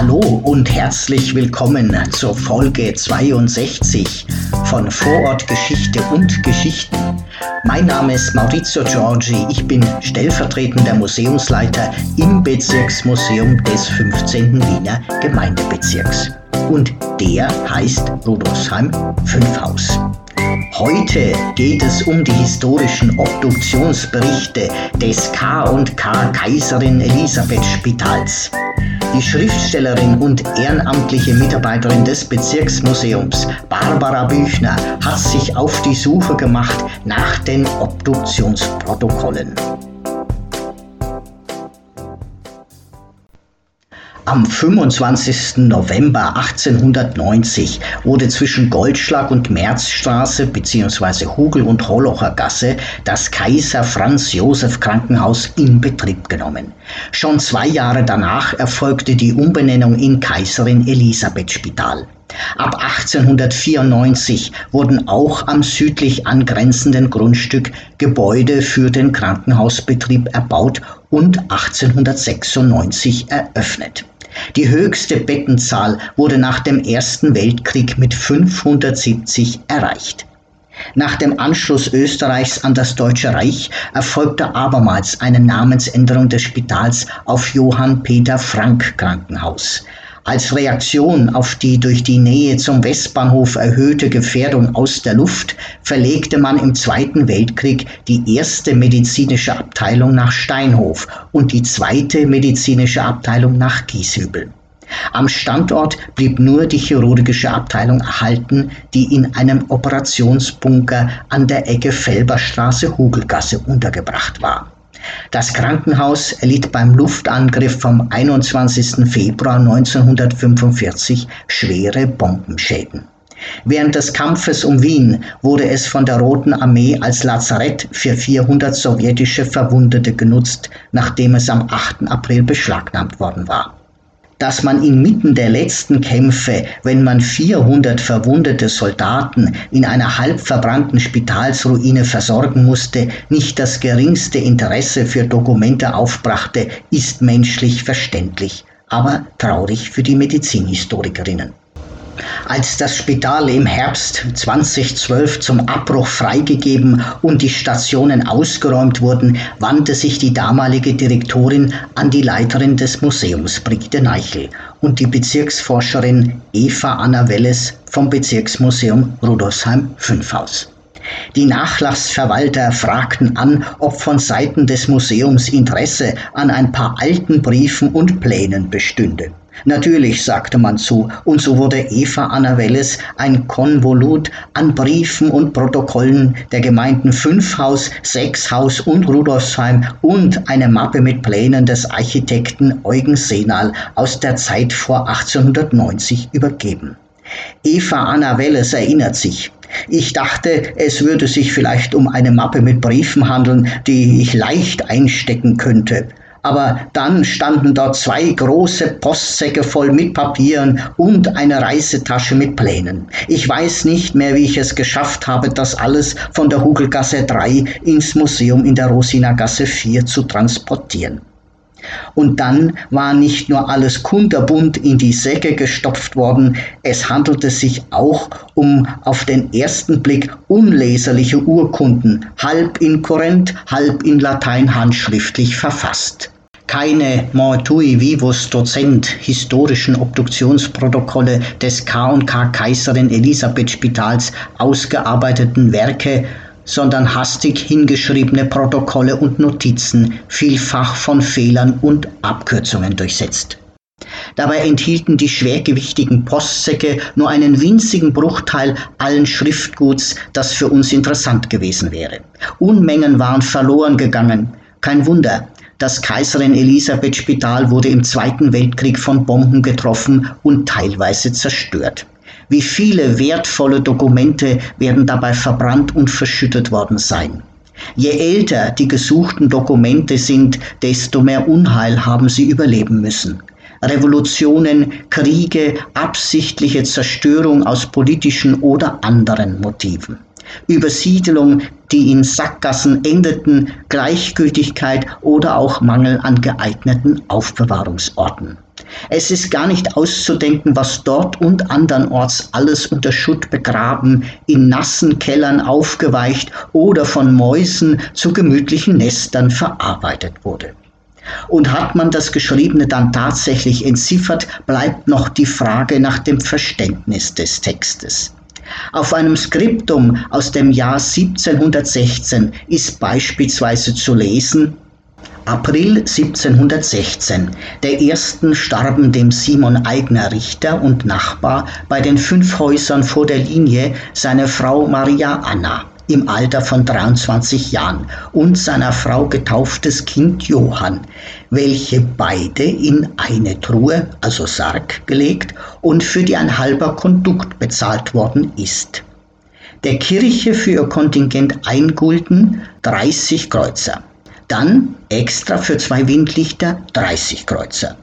Hallo und herzlich willkommen zur Folge 62 von Vorortgeschichte und Geschichten. Mein Name ist Maurizio Giorgi, ich bin stellvertretender Museumsleiter im Bezirksmuseum des 15. Wiener Gemeindebezirks. Und der heißt Rudolfsheim 5 Haus. Heute geht es um die historischen Obduktionsberichte des K&K Kaiserin Elisabeth Spitals. Die Schriftstellerin und ehrenamtliche Mitarbeiterin des Bezirksmuseums Barbara Büchner hat sich auf die Suche gemacht nach den Obduktionsprotokollen. Am 25. November 1890 wurde zwischen Goldschlag und Märzstraße bzw. Hugel- und Hollocher Gasse das Kaiser Franz Josef Krankenhaus in Betrieb genommen. Schon zwei Jahre danach erfolgte die Umbenennung in Kaiserin Elisabeth Spital. Ab 1894 wurden auch am südlich angrenzenden Grundstück Gebäude für den Krankenhausbetrieb erbaut und 1896 eröffnet. Die höchste Bettenzahl wurde nach dem Ersten Weltkrieg mit 570 erreicht. Nach dem Anschluss Österreichs an das Deutsche Reich erfolgte abermals eine Namensänderung des Spitals auf Johann Peter Frank Krankenhaus. Als Reaktion auf die durch die Nähe zum Westbahnhof erhöhte Gefährdung aus der Luft verlegte man im Zweiten Weltkrieg die erste medizinische Abteilung nach Steinhof und die zweite medizinische Abteilung nach Gieshübel. Am Standort blieb nur die chirurgische Abteilung erhalten, die in einem Operationsbunker an der Ecke Felberstraße-Hugelgasse untergebracht war. Das Krankenhaus erlitt beim Luftangriff vom 21. Februar 1945 schwere Bombenschäden. Während des Kampfes um Wien wurde es von der Roten Armee als Lazarett für 400 sowjetische Verwundete genutzt, nachdem es am 8. April beschlagnahmt worden war dass man inmitten der letzten Kämpfe, wenn man 400 verwundete Soldaten in einer halb verbrannten Spitalsruine versorgen musste, nicht das geringste Interesse für Dokumente aufbrachte, ist menschlich verständlich, aber traurig für die Medizinhistorikerinnen. Als das Spital im Herbst 2012 zum Abbruch freigegeben und die Stationen ausgeräumt wurden, wandte sich die damalige Direktorin an die Leiterin des Museums Brigitte Neichel und die Bezirksforscherin Eva Anna Welles vom Bezirksmuseum Rudolfsheim 5 Haus. Die Nachlassverwalter fragten an, ob von Seiten des Museums Interesse an ein paar alten Briefen und Plänen bestünde. Natürlich, sagte man zu, und so wurde Eva Anna Welles ein Konvolut an Briefen und Protokollen der Gemeinden Fünfhaus, Sechshaus und Rudolfsheim und eine Mappe mit Plänen des Architekten Eugen Senal aus der Zeit vor 1890 übergeben. Eva Anna Welles erinnert sich, ich dachte, es würde sich vielleicht um eine Mappe mit Briefen handeln, die ich leicht einstecken könnte aber dann standen dort zwei große Postsäcke voll mit Papieren und eine Reisetasche mit Plänen. Ich weiß nicht mehr, wie ich es geschafft habe, das alles von der Hugelgasse 3 ins Museum in der Rosinagasse 4 zu transportieren. Und dann war nicht nur alles kunterbunt in die Säcke gestopft worden, es handelte sich auch um auf den ersten Blick unleserliche Urkunden, halb in Korinth, halb in Latein handschriftlich verfasst. Keine Mortui Vivus Dozent historischen Obduktionsprotokolle des K&K Kaiserin Elisabeth Spitals ausgearbeiteten Werke sondern hastig hingeschriebene Protokolle und Notizen, vielfach von Fehlern und Abkürzungen durchsetzt. Dabei enthielten die schwergewichtigen Postsäcke nur einen winzigen Bruchteil allen Schriftguts, das für uns interessant gewesen wäre. Unmengen waren verloren gegangen. Kein Wunder, das Kaiserin Elisabeth Spital wurde im Zweiten Weltkrieg von Bomben getroffen und teilweise zerstört. Wie viele wertvolle Dokumente werden dabei verbrannt und verschüttet worden sein. Je älter die gesuchten Dokumente sind, desto mehr Unheil haben sie überleben müssen. Revolutionen, Kriege, absichtliche Zerstörung aus politischen oder anderen Motiven. Übersiedelung, die in Sackgassen endeten, Gleichgültigkeit oder auch Mangel an geeigneten Aufbewahrungsorten. Es ist gar nicht auszudenken, was dort und andernorts alles unter Schutt begraben, in nassen Kellern aufgeweicht oder von Mäusen zu gemütlichen Nestern verarbeitet wurde. Und hat man das Geschriebene dann tatsächlich entziffert, bleibt noch die Frage nach dem Verständnis des Textes. Auf einem Skriptum aus dem Jahr 1716 ist beispielsweise zu lesen, April 1716. Der ersten starben dem Simon Eigner Richter und Nachbar bei den fünf Häusern vor der Linie seine Frau Maria Anna im Alter von 23 Jahren und seiner Frau getauftes Kind Johann, welche beide in eine Truhe, also Sarg, gelegt und für die ein halber Kondukt bezahlt worden ist. Der Kirche für ihr Kontingent ein Gulden 30 Kreuzer. Dann extra für zwei Windlichter 30 Kreuzer.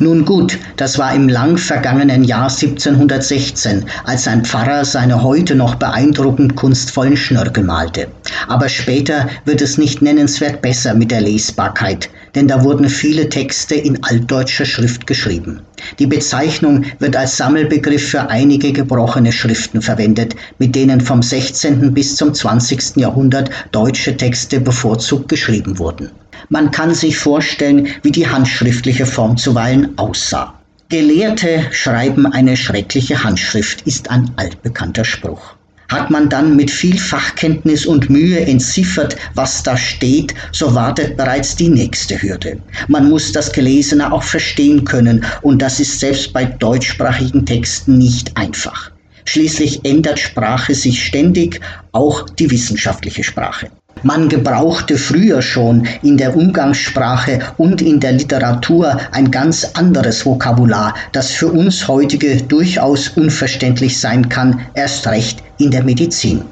Nun gut, das war im lang vergangenen Jahr 1716, als ein Pfarrer seine heute noch beeindruckend kunstvollen Schnörkel malte. Aber später wird es nicht nennenswert besser mit der Lesbarkeit, denn da wurden viele Texte in altdeutscher Schrift geschrieben. Die Bezeichnung wird als Sammelbegriff für einige gebrochene Schriften verwendet, mit denen vom 16. bis zum 20. Jahrhundert deutsche Texte bevorzugt geschrieben wurden. Man kann sich vorstellen, wie die handschriftliche Form zuweilen aussah. Gelehrte schreiben eine schreckliche Handschrift, ist ein altbekannter Spruch. Hat man dann mit viel Fachkenntnis und Mühe entziffert, was da steht, so wartet bereits die nächste Hürde. Man muss das Gelesene auch verstehen können, und das ist selbst bei deutschsprachigen Texten nicht einfach. Schließlich ändert Sprache sich ständig, auch die wissenschaftliche Sprache. Man gebrauchte früher schon in der Umgangssprache und in der Literatur ein ganz anderes Vokabular, das für uns heutige durchaus unverständlich sein kann, erst recht in der Medizin.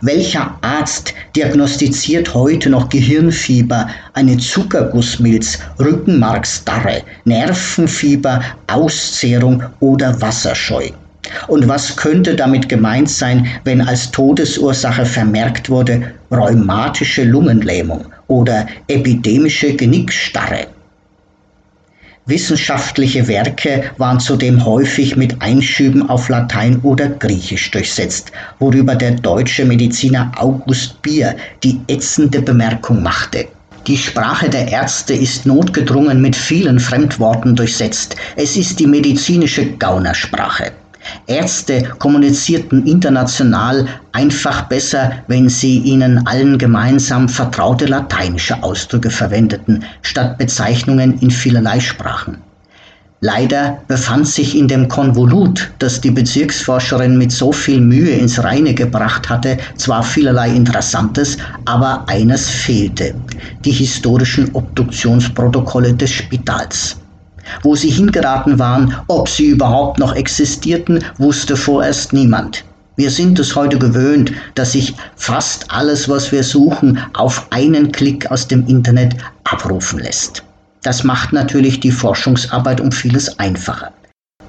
Welcher Arzt diagnostiziert heute noch Gehirnfieber, eine Zuckergussmilz, Rückenmarksdarre, Nervenfieber, Auszehrung oder Wasserscheu? Und was könnte damit gemeint sein, wenn als Todesursache vermerkt wurde rheumatische Lungenlähmung oder epidemische Genickstarre? Wissenschaftliche Werke waren zudem häufig mit Einschüben auf Latein oder Griechisch durchsetzt, worüber der deutsche Mediziner August Bier die ätzende Bemerkung machte. Die Sprache der Ärzte ist notgedrungen mit vielen Fremdworten durchsetzt. Es ist die medizinische Gaunersprache. Ärzte kommunizierten international einfach besser, wenn sie ihnen allen gemeinsam vertraute lateinische Ausdrücke verwendeten, statt Bezeichnungen in vielerlei Sprachen. Leider befand sich in dem Konvolut, das die Bezirksforscherin mit so viel Mühe ins Reine gebracht hatte, zwar vielerlei Interessantes, aber eines fehlte, die historischen Obduktionsprotokolle des Spitals. Wo sie hingeraten waren, ob sie überhaupt noch existierten, wusste vorerst niemand. Wir sind es heute gewöhnt, dass sich fast alles, was wir suchen, auf einen Klick aus dem Internet abrufen lässt. Das macht natürlich die Forschungsarbeit um vieles einfacher.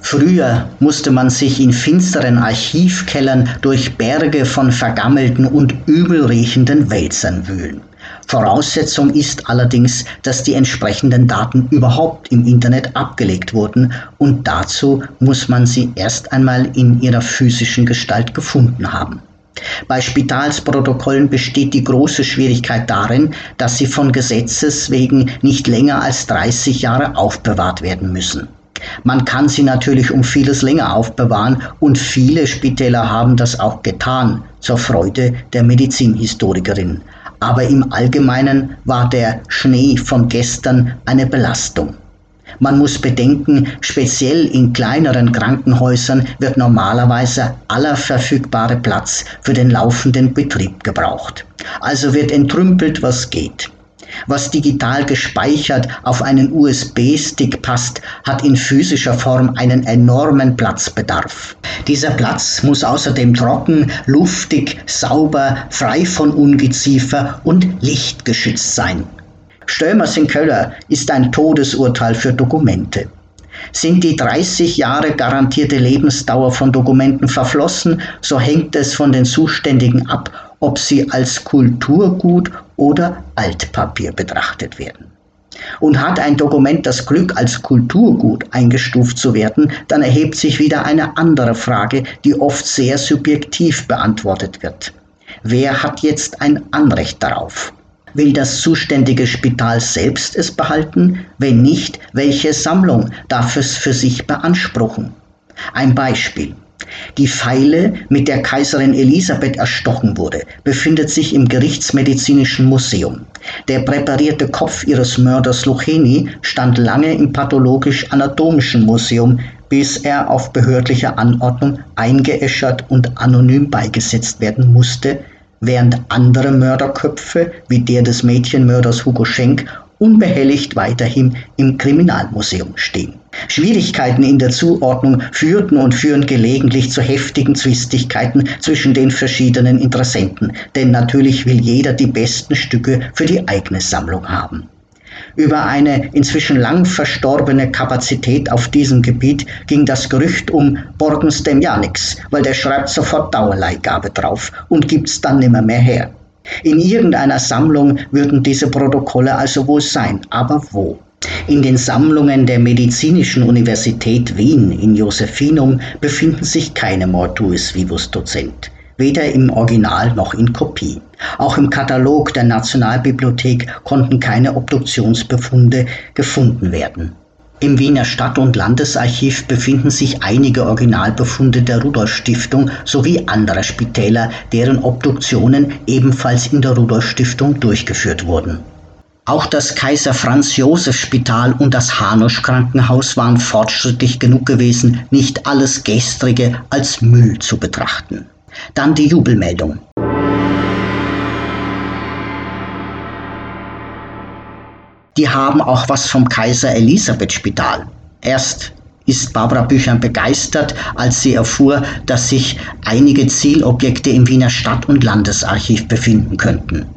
Früher musste man sich in finsteren Archivkellern durch Berge von vergammelten und übelriechenden Wälzern wühlen. Voraussetzung ist allerdings, dass die entsprechenden Daten überhaupt im Internet abgelegt wurden und dazu muss man sie erst einmal in ihrer physischen Gestalt gefunden haben. Bei Spitalsprotokollen besteht die große Schwierigkeit darin, dass sie von Gesetzes wegen nicht länger als 30 Jahre aufbewahrt werden müssen. Man kann sie natürlich um vieles länger aufbewahren und viele Spitäler haben das auch getan, zur Freude der Medizinhistorikerin. Aber im Allgemeinen war der Schnee von gestern eine Belastung. Man muss bedenken, speziell in kleineren Krankenhäusern wird normalerweise aller verfügbare Platz für den laufenden Betrieb gebraucht. Also wird entrümpelt, was geht. Was digital gespeichert auf einen USB-Stick passt, hat in physischer Form einen enormen Platzbedarf. Dieser Platz muss außerdem trocken, luftig, sauber, frei von Ungeziefer und lichtgeschützt sein. Stömers in Köller ist ein Todesurteil für Dokumente. Sind die 30 Jahre garantierte Lebensdauer von Dokumenten verflossen, so hängt es von den Zuständigen ab, ob sie als Kulturgut oder Altpapier betrachtet werden. Und hat ein Dokument das Glück, als Kulturgut eingestuft zu werden, dann erhebt sich wieder eine andere Frage, die oft sehr subjektiv beantwortet wird. Wer hat jetzt ein Anrecht darauf? Will das zuständige Spital selbst es behalten? Wenn nicht, welche Sammlung darf es für sich beanspruchen? Ein Beispiel. Die Pfeile, mit der Kaiserin Elisabeth erstochen wurde, befindet sich im Gerichtsmedizinischen Museum. Der präparierte Kopf ihres Mörders Lucheni stand lange im Pathologisch-Anatomischen Museum, bis er auf behördliche Anordnung eingeäschert und anonym beigesetzt werden musste, während andere Mörderköpfe, wie der des Mädchenmörders Hugo Schenk, unbehelligt weiterhin im Kriminalmuseum stehen. Schwierigkeiten in der Zuordnung führten und führen gelegentlich zu heftigen Zwistigkeiten zwischen den verschiedenen Interessenten, denn natürlich will jeder die besten Stücke für die eigene Sammlung haben. Über eine inzwischen lang verstorbene Kapazität auf diesem Gebiet ging das Gerücht um Borgens dem ja nix, weil der schreibt sofort Dauerleihgabe drauf und gibt's dann nimmer mehr her. In irgendeiner Sammlung würden diese Protokolle also wohl sein, aber wo? In den Sammlungen der Medizinischen Universität Wien in Josephinum befinden sich keine Mortuis Vivus Dozent weder im Original noch in Kopie. Auch im Katalog der Nationalbibliothek konnten keine Obduktionsbefunde gefunden werden. Im Wiener Stadt- und Landesarchiv befinden sich einige Originalbefunde der Rudolf Stiftung sowie anderer Spitäler, deren Obduktionen ebenfalls in der Rudolf Stiftung durchgeführt wurden. Auch das Kaiser Franz Josef Spital und das Hanusch Krankenhaus waren fortschrittlich genug gewesen, nicht alles Gestrige als Müll zu betrachten. Dann die Jubelmeldung. Die haben auch was vom Kaiser Elisabeth Spital. Erst ist Barbara Büchern begeistert, als sie erfuhr, dass sich einige Zielobjekte im Wiener Stadt- und Landesarchiv befinden könnten.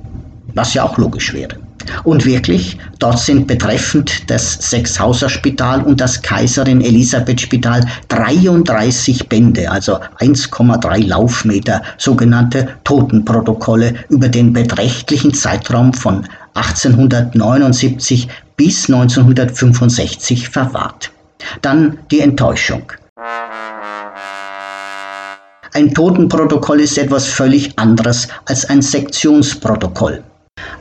Was ja auch logisch wäre. Und wirklich, dort sind betreffend das Sechshauser Spital und das Kaiserin Elisabeth Spital 33 Bände, also 1,3 Laufmeter, sogenannte Totenprotokolle über den beträchtlichen Zeitraum von 1879 bis 1965 verwahrt. Dann die Enttäuschung. Ein Totenprotokoll ist etwas völlig anderes als ein Sektionsprotokoll.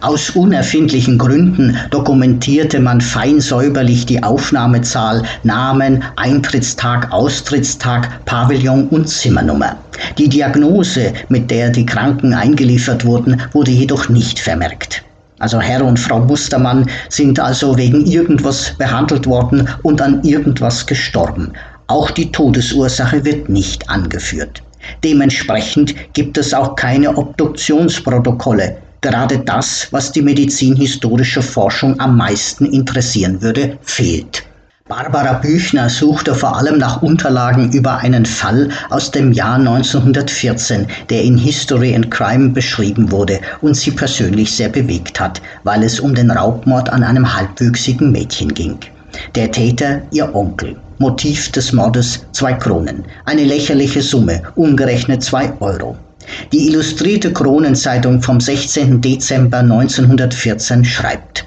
Aus unerfindlichen Gründen dokumentierte man fein säuberlich die Aufnahmezahl, Namen, Eintrittstag, Austrittstag, Pavillon und Zimmernummer. Die Diagnose, mit der die Kranken eingeliefert wurden, wurde jedoch nicht vermerkt. Also Herr und Frau Mustermann sind also wegen irgendwas behandelt worden und an irgendwas gestorben. Auch die Todesursache wird nicht angeführt. Dementsprechend gibt es auch keine Obduktionsprotokolle, gerade das, was die medizinhistorische Forschung am meisten interessieren würde, fehlt. Barbara Büchner suchte vor allem nach Unterlagen über einen Fall aus dem Jahr 1914, der in History and Crime beschrieben wurde und sie persönlich sehr bewegt hat, weil es um den Raubmord an einem halbwüchsigen Mädchen ging. Der Täter ihr Onkel. Motiv des Mordes zwei Kronen. Eine lächerliche Summe, umgerechnet zwei Euro. Die Illustrierte Kronenzeitung vom 16. Dezember 1914 schreibt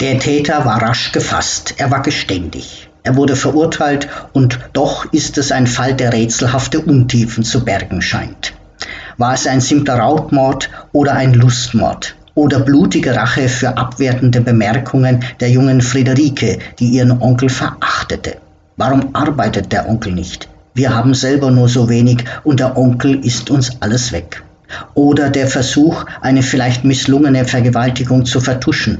Der Täter war rasch gefasst, er war geständig. Er wurde verurteilt und doch ist es ein Fall, der rätselhafte Untiefen zu bergen scheint. War es ein simpler Raubmord oder ein Lustmord? Oder blutige Rache für abwertende Bemerkungen der jungen Friederike, die ihren Onkel verachtete? Warum arbeitet der Onkel nicht? Wir haben selber nur so wenig und der Onkel ist uns alles weg. Oder der Versuch, eine vielleicht misslungene Vergewaltigung zu vertuschen.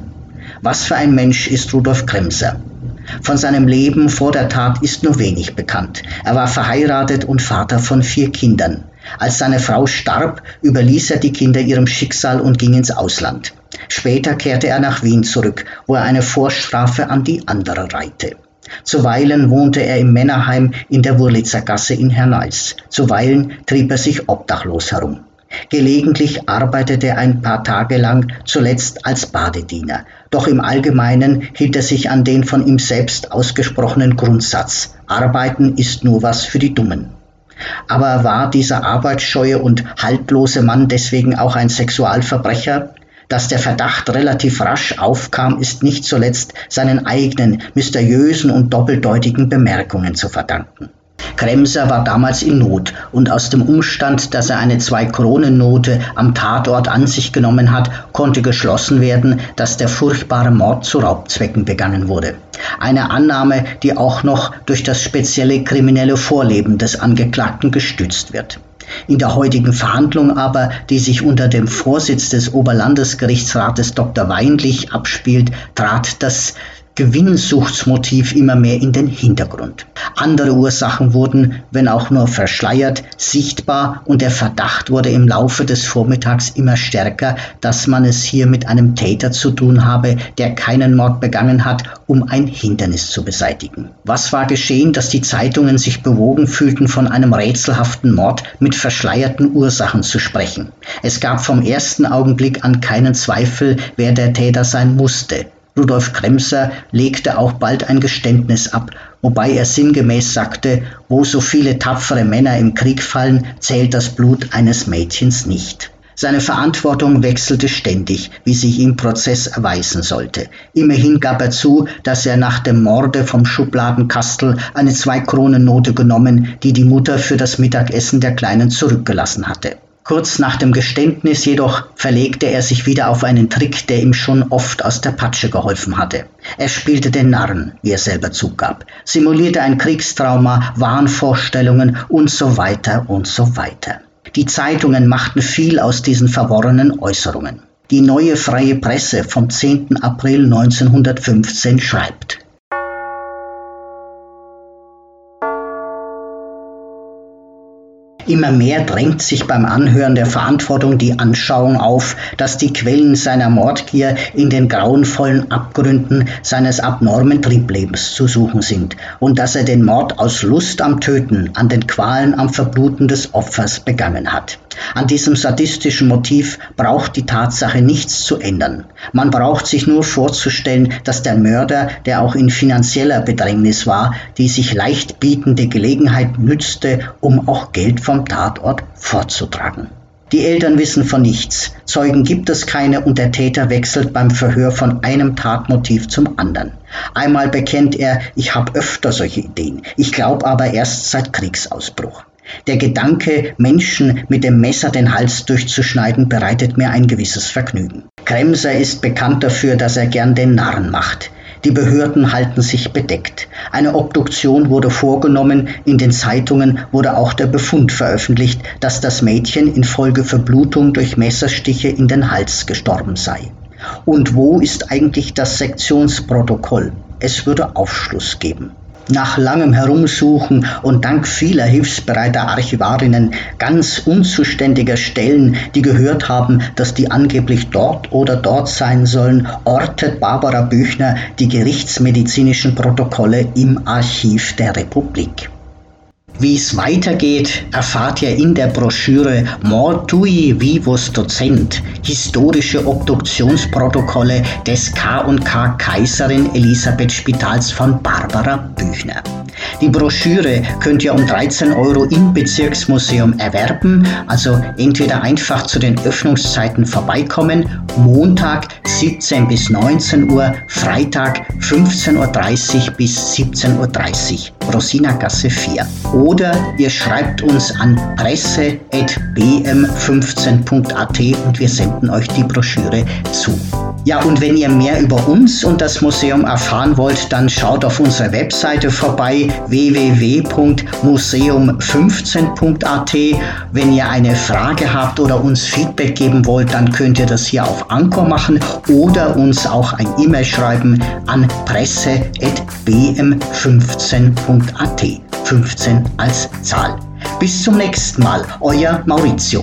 Was für ein Mensch ist Rudolf Kremser? Von seinem Leben vor der Tat ist nur wenig bekannt. Er war verheiratet und Vater von vier Kindern. Als seine Frau starb, überließ er die Kinder ihrem Schicksal und ging ins Ausland. Später kehrte er nach Wien zurück, wo er eine Vorstrafe an die andere reihte. Zuweilen wohnte er im Männerheim in der Wurlitzer Gasse in Hernals. Zuweilen trieb er sich obdachlos herum. Gelegentlich arbeitete er ein paar Tage lang, zuletzt als Badediener. Doch im Allgemeinen hielt er sich an den von ihm selbst ausgesprochenen Grundsatz Arbeiten ist nur was für die Dummen. Aber war dieser arbeitsscheue und haltlose Mann deswegen auch ein Sexualverbrecher? Dass der Verdacht relativ rasch aufkam, ist nicht zuletzt seinen eigenen mysteriösen und doppeldeutigen Bemerkungen zu verdanken. Kremser war damals in Not und aus dem Umstand, dass er eine Zwei-Kronen-Note am Tatort an sich genommen hat, konnte geschlossen werden, dass der furchtbare Mord zu Raubzwecken begangen wurde. Eine Annahme, die auch noch durch das spezielle kriminelle Vorleben des Angeklagten gestützt wird. In der heutigen Verhandlung aber, die sich unter dem Vorsitz des Oberlandesgerichtsrates Dr. Weinlich abspielt, trat das Gewinnsuchtsmotiv immer mehr in den Hintergrund. Andere Ursachen wurden, wenn auch nur verschleiert, sichtbar und der Verdacht wurde im Laufe des Vormittags immer stärker, dass man es hier mit einem Täter zu tun habe, der keinen Mord begangen hat, um ein Hindernis zu beseitigen. Was war geschehen, dass die Zeitungen sich bewogen fühlten, von einem rätselhaften Mord mit verschleierten Ursachen zu sprechen? Es gab vom ersten Augenblick an keinen Zweifel, wer der Täter sein musste. Rudolf Kremser legte auch bald ein Geständnis ab, wobei er sinngemäß sagte, wo so viele tapfere Männer im Krieg fallen, zählt das Blut eines Mädchens nicht. Seine Verantwortung wechselte ständig, wie sich im Prozess erweisen sollte. Immerhin gab er zu, dass er nach dem Morde vom Schubladenkastel eine Zwei-Kronen-Note genommen, die die Mutter für das Mittagessen der Kleinen zurückgelassen hatte. Kurz nach dem Geständnis jedoch verlegte er sich wieder auf einen Trick, der ihm schon oft aus der Patsche geholfen hatte. Er spielte den Narren, wie er selber zugab, simulierte ein Kriegstrauma, Wahnvorstellungen und so weiter und so weiter. Die Zeitungen machten viel aus diesen verworrenen Äußerungen. Die neue freie Presse vom 10. April 1915 schreibt. Immer mehr drängt sich beim Anhören der Verantwortung die Anschauung auf, dass die Quellen seiner Mordgier in den grauenvollen Abgründen seines abnormen Trieblebens zu suchen sind und dass er den Mord aus Lust am Töten, an den Qualen am Verbluten des Opfers begangen hat. An diesem sadistischen Motiv braucht die Tatsache nichts zu ändern. Man braucht sich nur vorzustellen, dass der Mörder, der auch in finanzieller Bedrängnis war, die sich leicht bietende Gelegenheit nützte, um auch Geld vom Tatort fortzutragen. Die Eltern wissen von nichts, Zeugen gibt es keine und der Täter wechselt beim Verhör von einem Tatmotiv zum anderen. Einmal bekennt er, ich habe öfter solche Ideen, ich glaube aber erst seit Kriegsausbruch. Der Gedanke, Menschen mit dem Messer den Hals durchzuschneiden, bereitet mir ein gewisses Vergnügen. Kremser ist bekannt dafür, dass er gern den Narren macht. Die Behörden halten sich bedeckt. Eine Obduktion wurde vorgenommen, in den Zeitungen wurde auch der Befund veröffentlicht, dass das Mädchen infolge Verblutung durch Messerstiche in den Hals gestorben sei. Und wo ist eigentlich das Sektionsprotokoll? Es würde Aufschluss geben. Nach langem Herumsuchen und dank vieler hilfsbereiter Archivarinnen ganz unzuständiger Stellen, die gehört haben, dass die angeblich dort oder dort sein sollen, ortet Barbara Büchner die gerichtsmedizinischen Protokolle im Archiv der Republik. Wie es weitergeht, erfahrt ihr in der Broschüre Mortui Vivus Dozent, historische Obduktionsprotokolle des K&K Kaiserin Elisabeth Spitals von Barbara Büchner. Die Broschüre könnt ihr um 13 Euro im Bezirksmuseum erwerben, also entweder einfach zu den Öffnungszeiten vorbeikommen, Montag 17 bis 19 Uhr, Freitag 15.30 Uhr bis 17.30 Uhr, Rosinagasse 4 oder ihr schreibt uns an presse.bm15.at und wir senden euch die Broschüre zu. Ja, und wenn ihr mehr über uns und das Museum erfahren wollt, dann schaut auf unserer Webseite vorbei www.museum15.at. Wenn ihr eine Frage habt oder uns Feedback geben wollt, dann könnt ihr das hier auf Anchor machen oder uns auch ein E-Mail schreiben an presse.bm15.at. 15 als Zahl. Bis zum nächsten Mal, euer Maurizio.